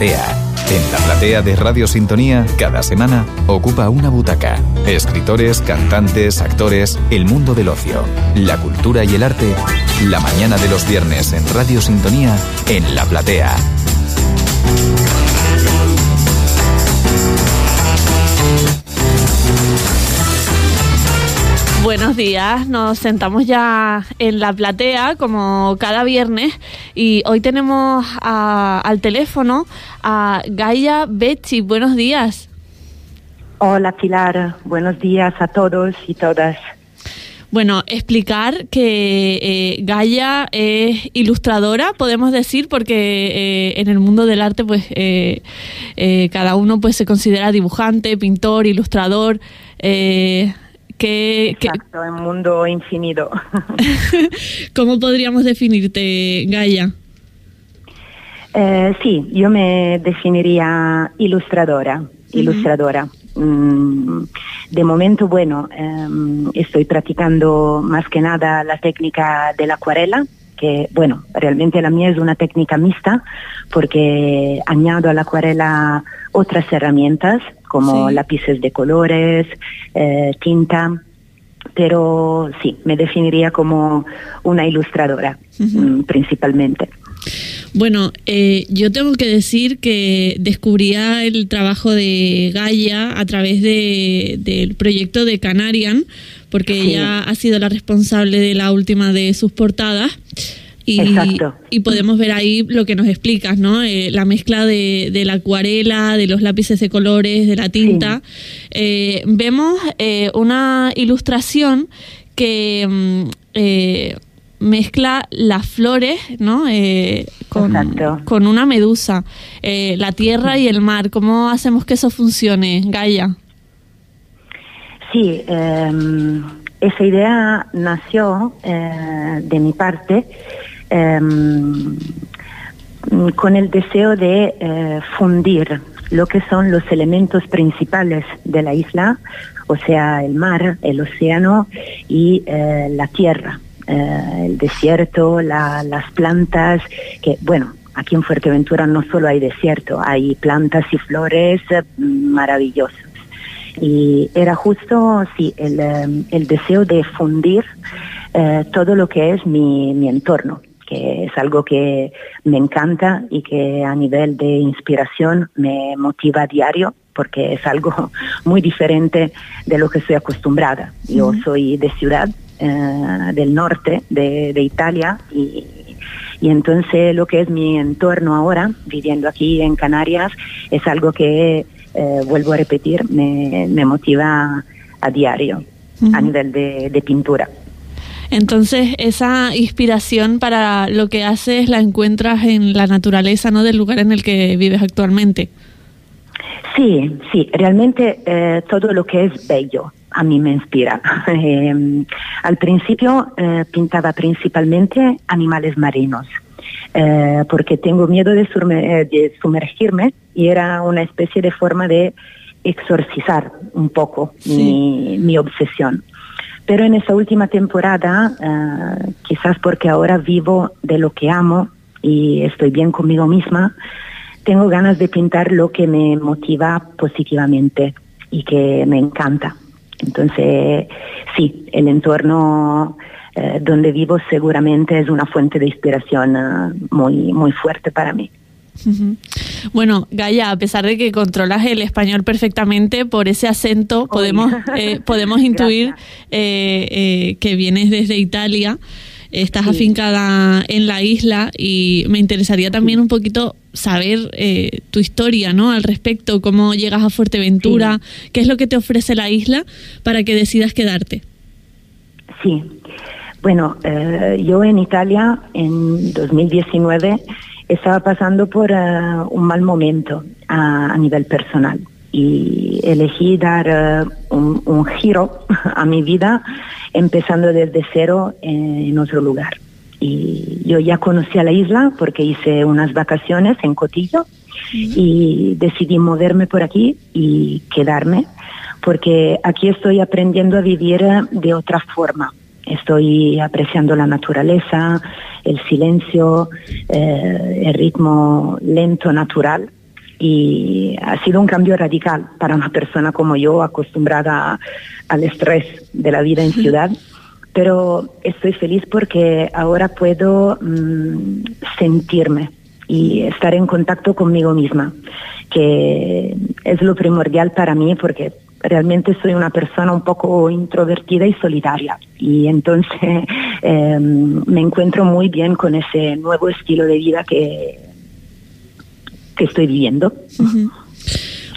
En la platea de Radio Sintonía, cada semana ocupa una butaca. Escritores, cantantes, actores, el mundo del ocio, la cultura y el arte. La mañana de los viernes en Radio Sintonía, en la platea. Buenos días, nos sentamos ya en la platea como cada viernes y hoy tenemos al teléfono a Gaia Becci. Buenos días. Hola Pilar, buenos días a todos y todas. Bueno, explicar que eh, Gaia es ilustradora, podemos decir, porque eh, en el mundo del arte, pues eh, cada uno pues se considera dibujante, pintor, ilustrador. Que, Exacto, en mundo infinito. ¿Cómo podríamos definirte, Gaia? Eh, sí, yo me definiría ilustradora, ilustradora. Mm, de momento, bueno, em, estoy practicando más que nada la técnica de la acuarela, que, bueno, realmente la mía es una técnica mixta porque añado a la acuarela otras herramientas como lápices de colores, eh, tinta, pero sí, me definiría como una ilustradora mm, principalmente. Bueno, eh, yo tengo que decir que descubría el trabajo de Gaia a través del proyecto de Canarian, porque ella ha sido la responsable de la última de sus portadas. Y, podemos ver ahí lo que nos explicas, ¿no? Eh, la mezcla de, la acuarela, de los lápices de colores, de la tinta. Eh, vemos eh, una ilustración que mm, mezcla las flores, ¿no? Con, con, una medusa, la tierra y el mar. ¿Cómo hacemos que eso funcione, Gaia? Sí, em, esa idea nació de mi parte Em, con el deseo de eh, fundir lo que son los elementos principales de la isla, o sea, el mar, el océano y eh, la tierra, eh, el desierto, las plantas, que bueno, aquí en Fuerteventura no solo hay desierto, hay plantas y flores maravillosas. Y era justo, sí, el, em, el deseo de fundir todo lo que es mi, mi entorno que es algo que me encanta y que a nivel de inspiración me motiva a diario porque es algo muy diferente de lo que estoy acostumbrada. Yo soy de ciudad eh, del norte de, Italia y, entonces lo que es mi entorno ahora, viviendo aquí en Canarias, es algo que, eh, vuelvo a repetir, me, motiva a diario a nivel de pintura. Entonces, esa inspiración para lo que haces la encuentras en la naturaleza, ¿no? Del lugar en el que vives actualmente. Sí, sí, realmente eh, todo lo que es bello a mí me inspira. Em, al principio eh, pintaba principalmente animales marinos. Eh, porque tengo miedo de, sumergirme y era una especie de forma de exorcizar un poco mi obsesión. Pero en esa última temporada, eh, quizás porque ahora vivo de lo que amo y estoy bien conmigo misma, tengo ganas de pintar lo que me motiva positivamente y que me encanta. Entonces, sí, el entorno eh, donde vivo seguramente es una fuente de inspiración eh, muy, muy fuerte para mí. Bueno, Gaya, a pesar de que controlas el español perfectamente, por ese acento podemos, eh, podemos intuir eh, eh, que vienes desde Italia, estás afincada en la isla y me interesaría también un poquito saber tu historia ¿no? al respecto, cómo llegas a Fuerteventura, qué es lo que te ofrece la isla para que decidas quedarte. Sí, bueno, yo en Italia en 2019 estaba pasando por eh, un mal momento a, nivel personal. Y elegí dar eh, un, giro a mi vida empezando desde cero en otro lugar. Y yo ya conocí a la isla porque hice unas vacaciones en Cotillo y decidí moverme por aquí y quedarme porque aquí estoy aprendiendo a vivir de otra forma. Estoy apreciando la naturaleza, el silencio, eh, el ritmo lento, natural. Y ha sido un cambio radical para una persona como yo, acostumbrada al estrés de la vida en ciudad. Pero estoy feliz porque ahora puedo mm, sentirme y estar en contacto conmigo misma, que es lo primordial para mí porque realmente soy una persona un poco introvertida y solitaria y entonces em, me encuentro muy bien con ese nuevo estilo de vida que, que estoy viviendo.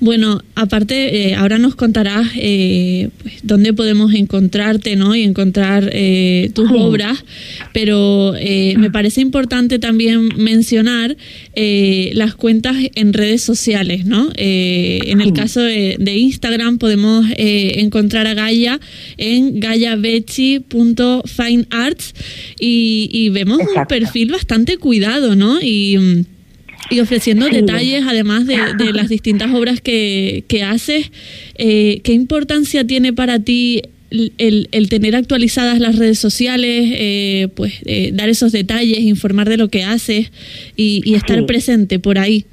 Bueno, aparte, eh, ahora nos contarás eh, pues, dónde podemos encontrarte ¿no? y encontrar eh, tus obras, pero me parece importante también mencionar las cuentas en redes sociales. ¿no? en el caso de, Instagram podemos encontrar a Gaia en gayabechi.finearts y, y vemos un perfil bastante cuidado, ¿no? Y mm, y ofreciendo detalles, además de, las distintas obras que, que haces. Eh, ¿Qué importancia tiene para ti el, el, tener actualizadas las redes sociales, eh, pues eh, dar esos detalles, informar de lo que haces y, estar presente por ahí?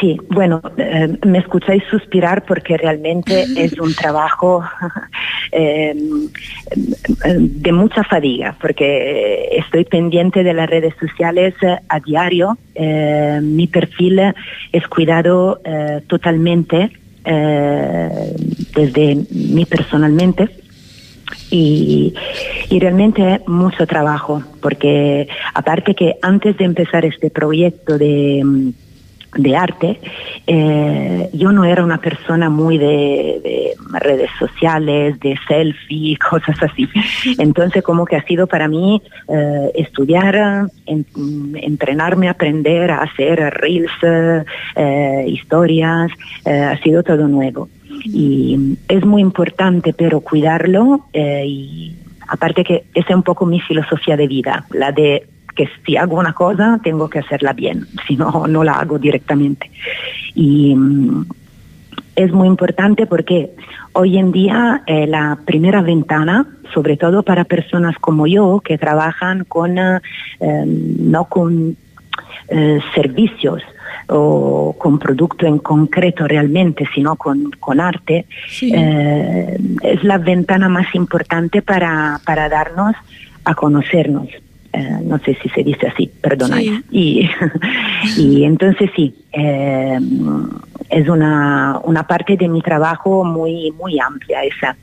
Sí, bueno, eh, me escucháis suspirar porque realmente es un trabajo eh, de mucha fatiga, porque estoy pendiente de las redes sociales a diario. Eh, mi perfil es cuidado totalmente desde mí personalmente. Y, y, realmente mucho trabajo, porque aparte que antes de empezar este proyecto de de arte, eh, yo no era una persona muy de, redes sociales, de selfie, cosas así. Entonces como que ha sido para mí eh, estudiar, entrenarme, aprender a hacer reels, eh, historias, ha sido todo nuevo. Y es muy importante pero cuidarlo y aparte que esa es un poco mi filosofía de vida, la de que si hago una cosa tengo que hacerla bien, si no, no la hago directamente. Y mm, es muy importante porque hoy en día eh, la primera ventana, sobre todo para personas como yo que trabajan con, eh, no con eh, servicios, o con producto en concreto realmente, sino con, con arte, es la ventana más importante para, para darnos a conocernos. Eh, no sé si se dice así, perdona. Y, y entonces sí, eh, es una, una parte de mi trabajo muy, muy amplia esa.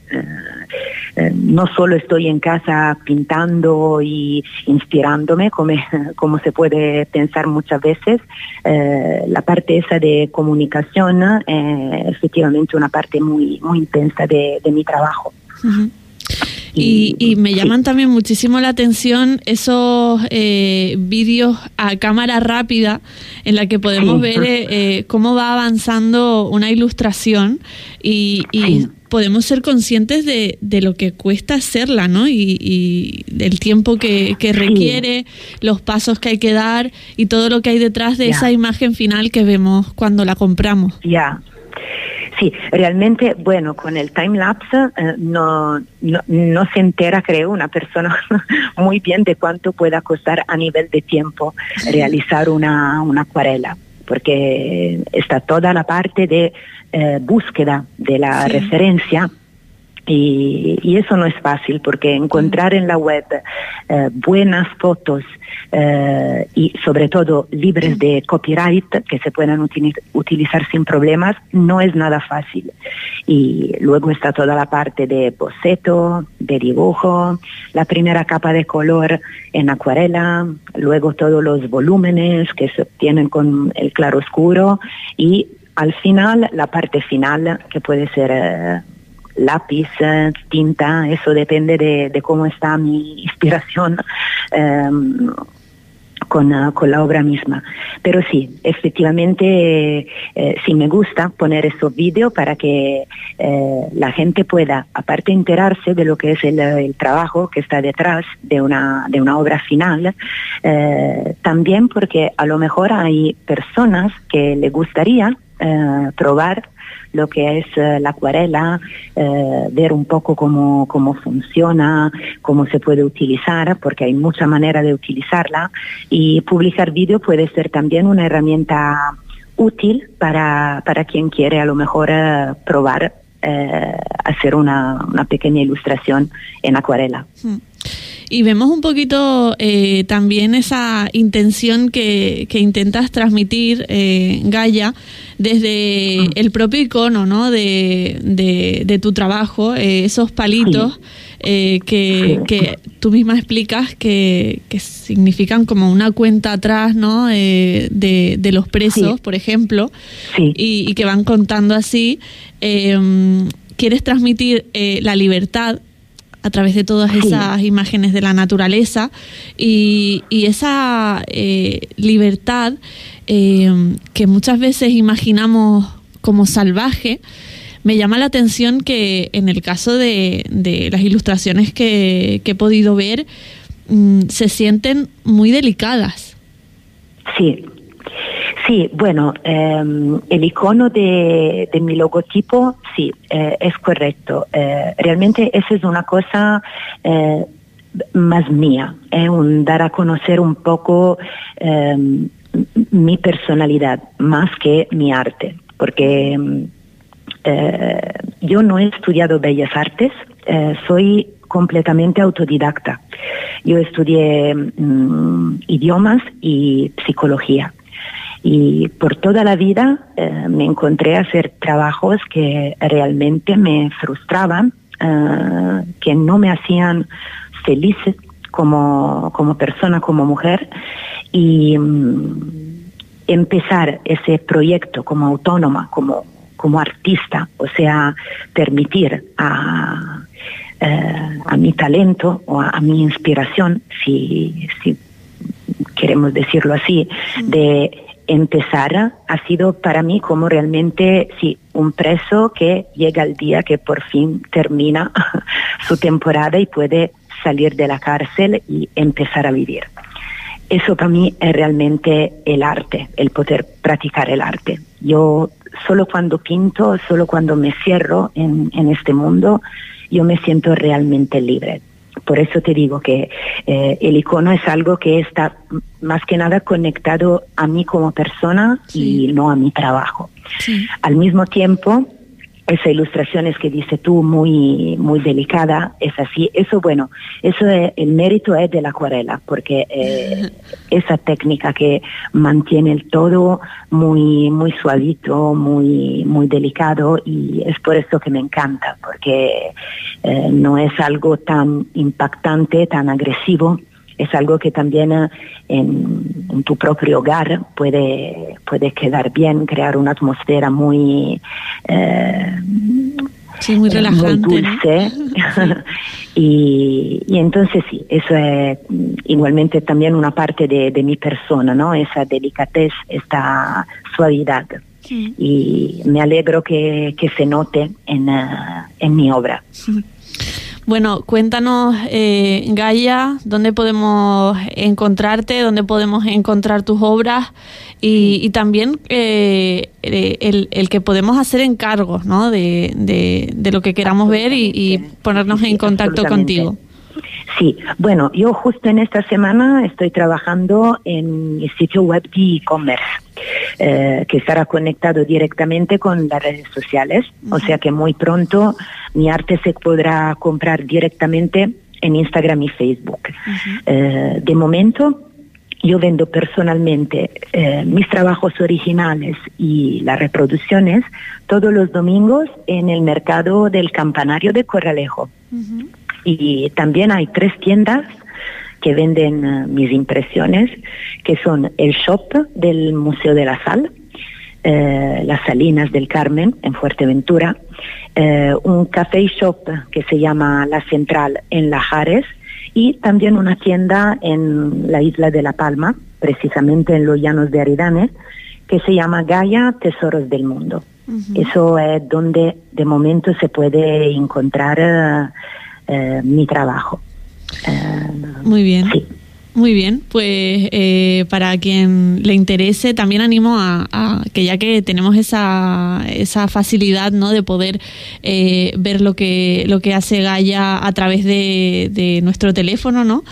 Eh, no solo estoy en casa pintando y inspirándome, como, como se puede pensar muchas veces, la parte esa de comunicación es efectivamente una parte muy, muy intensa de, mi trabajo. Y, me llaman también muchísimo la atención esos eh, vídeos a cámara rápida en la que podemos ver eh, eh, cómo va avanzando una ilustración y, podemos ser conscientes de, lo que cuesta hacerla, ¿no? Y, del tiempo que, requiere, los pasos que hay que dar y todo lo que hay detrás de esa imagen final que vemos cuando la compramos. Ya. Sí, realmente, bueno, con el time lapse eh, no, no, se entera, creo, una persona muy bien de cuánto pueda costar a nivel de tiempo realizar una, una acuarela, porque está toda la parte de eh, búsqueda de la referencia y, eso no es fácil porque encontrar en la web eh, buenas fotos eh, y sobre todo libres de copyright que se puedan utilizar sin problemas no es nada fácil. Y luego está toda la parte de boceto, de dibujo, la primera capa de color en acuarela, luego todos los volúmenes que se obtienen con el claro oscuro y al final la parte final que puede ser... Eh, lápiz, tinta, eso depende de, cómo está mi inspiración em, con, con, la obra misma. Pero sí, efectivamente, eh, sí me gusta poner esos vídeos para que eh, la gente pueda, aparte enterarse de lo que es el, trabajo que está detrás de una, de una obra final, eh, también porque a lo mejor hay personas que le gustaría probar lo que es eh, la acuarela, eh, ver un poco cómo, cómo funciona, cómo se puede utilizar, porque hay mucha manera de utilizarla y publicar vídeo puede ser también una herramienta útil para, para quien quiere a lo mejor probar hacer una, una, pequeña ilustración en acuarela. Hmm. Y vemos un poquito eh, también esa intención que, que intentas transmitir, eh, Gaia, desde ah. el propio icono ¿no? de, de, tu trabajo, eh, esos palitos eh, que, que, tú misma explicas que, que, significan como una cuenta atrás ¿no? de, de, los presos, por ejemplo, y, y, que van contando así. quieres transmitir la libertad a través de todas esas imágenes de la naturaleza y, esa eh, libertad eh, que muchas veces imaginamos como salvaje, me llama la atención que en el caso de, las ilustraciones que, he podido ver, mm, se sienten muy delicadas. Sí, Sí, bueno, em, el icono de, mi logotipo, sí, eh, es correcto. Eh, realmente esa es una cosa eh, más mía, es un dar a conocer un poco em, mi personalidad, más que mi arte, porque em, yo no he estudiado bellas artes, soy completamente autodidacta. Yo estudié mm, idiomas y psicología. Y por toda la vida eh, me encontré a hacer trabajos que realmente me frustraban, eh, que no me hacían feliz como, como persona, como mujer. Y mm, empezar ese proyecto como autónoma, como, como artista, o sea, permitir a, eh, a mi talento o a, mi inspiración, si, si queremos decirlo así, de empezar ha sido para mí como realmente, sí, un preso que llega el día que por fin termina su temporada y puede salir de la cárcel y empezar a vivir. Eso para mí es realmente el arte, el poder practicar el arte. Yo solo cuando pinto, solo cuando me cierro en, en este mundo, yo me siento realmente libre. Por eso te digo que eh, el icono es algo que está más que nada conectado a mí como persona y no a mi trabajo. Al mismo tiempo, esa ilustración es que dice tú muy muy delicada es así. Eso bueno eso es, el mérito es de la acuarela porque eh, esa técnica que mantiene el todo muy muy suavito muy muy delicado y es por eso que me encanta porque eh, no es algo tan impactante tan agresivo es algo que también eh, en, tu propio hogar puede, puede quedar bien, crear una atmósfera muy... Eh, muy relajante. dulce. y, entonces sí, eso es igualmente también una parte de, mi persona, ¿no? Esa delicatez, esta suavidad. Y me alegro que, se note en, eh, en mi obra. Bueno, cuéntanos, eh, Gaia, dónde podemos encontrarte, dónde podemos encontrar tus obras y, también eh, eh, el, que podemos hacer encargos ¿no? de, de, lo que queramos ver y, ponernos en contacto contigo. Sí, bueno, yo justo en esta semana estoy trabajando en el sitio web de e-commerce, eh, que estará conectado directamente con las redes sociales, o sea que muy pronto mi arte se podrá comprar directamente en Instagram y Facebook. Eh, de momento, yo vendo personalmente eh, mis trabajos originales y las reproducciones todos los domingos en el mercado del campanario de Corralejo. Y también hay tres tiendas que venden eh, mis impresiones, que son el shop del Museo de la Sal, eh, las Salinas del Carmen en Fuerteventura, eh, un café shop que se llama La Central en Lajares y también una tienda en la isla de La Palma, precisamente en los llanos de Aridane, que se llama Gaia Tesoros del Mundo. Eso es donde de momento se puede encontrar eh, mi trabajo. Eh, Muy bien. Muy bien, pues eh, para quien le interese, también animo a, que ya que tenemos esa, esa facilidad ¿no? de poder ver lo que, lo que hace Gaia a través de, nuestro teléfono, ¿no?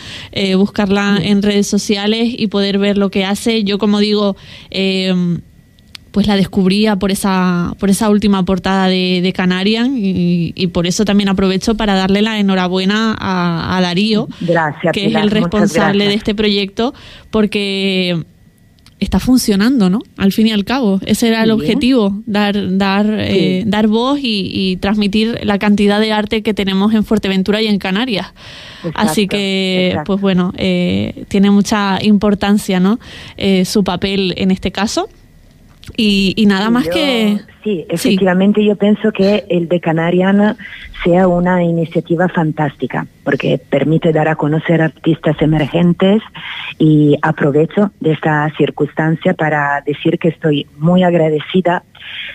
buscarla en redes sociales y poder ver lo que hace. Yo, como digo, pues la descubría por esa, por esa última portada de, Canarian y, por eso también aprovecho para darle la enhorabuena a, Darío, que es el responsable de este proyecto, porque está funcionando, ¿no? Al fin y al cabo, ese era el objetivo, dar dar eh, dar voz y, transmitir la cantidad de arte que tenemos en Fuerteventura y en Canarias. Así que, pues bueno, eh, tiene mucha importancia, ¿no? Eh, su papel en este caso. Y, nada más que... Sí, efectivamente yo pienso que el de Canariana sea una iniciativa fantástica porque permite dar a conocer artistas emergentes y aprovecho de esta circunstancia para decir que estoy muy agradecida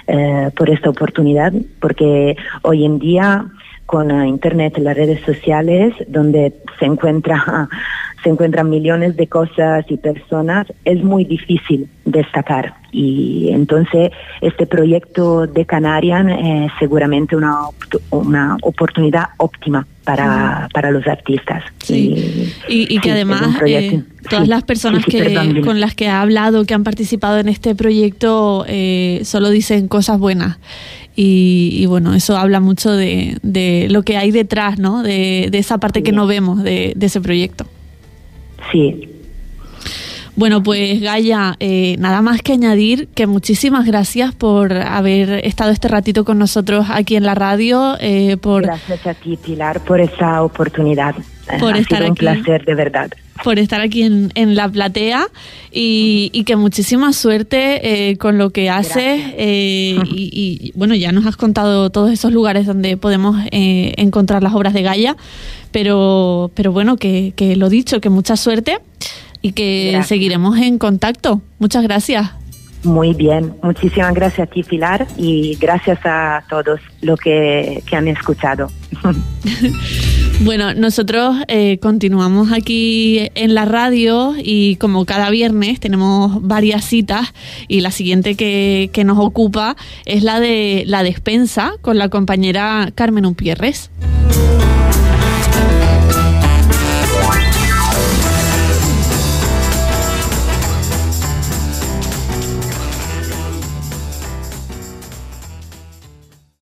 eh, por esta oportunidad porque hoy en día con Internet, las redes sociales, donde se encuentra se encuentran millones de cosas y personas, es muy difícil destacar. Y entonces este proyecto de Canarian es seguramente una, una oportunidad óptima para, para los artistas. Sí. Y, que además eh, todas las personas que, con las que ha hablado, que han participado en este proyecto, eh, solo dicen cosas buenas. Y, bueno, eso habla mucho de, de, lo que hay detrás, ¿no? De, de esa parte que no vemos de, de ese proyecto. Sí. Bueno, pues Gaia, eh, nada más que añadir que muchísimas gracias por haber estado este ratito con nosotros aquí en la radio. Eh, por gracias a ti, Pilar, por esta oportunidad. Por ha estar sido un placer, de verdad. Por estar aquí en, en la platea y, y, que muchísima suerte eh, con lo que haces. y, y, bueno, ya nos has contado todos esos lugares donde podemos encontrar las obras de Gaia, pero, pero bueno, que, que lo dicho, que mucha suerte y que seguiremos en contacto. Muchas gracias. Muy bien, muchísimas gracias a ti Pilar y gracias a todos los que, han escuchado. bueno, nosotros eh, continuamos aquí en la radio y como cada viernes tenemos varias citas y la siguiente que, que nos ocupa es la de la despensa con la compañera Carmen Upierres.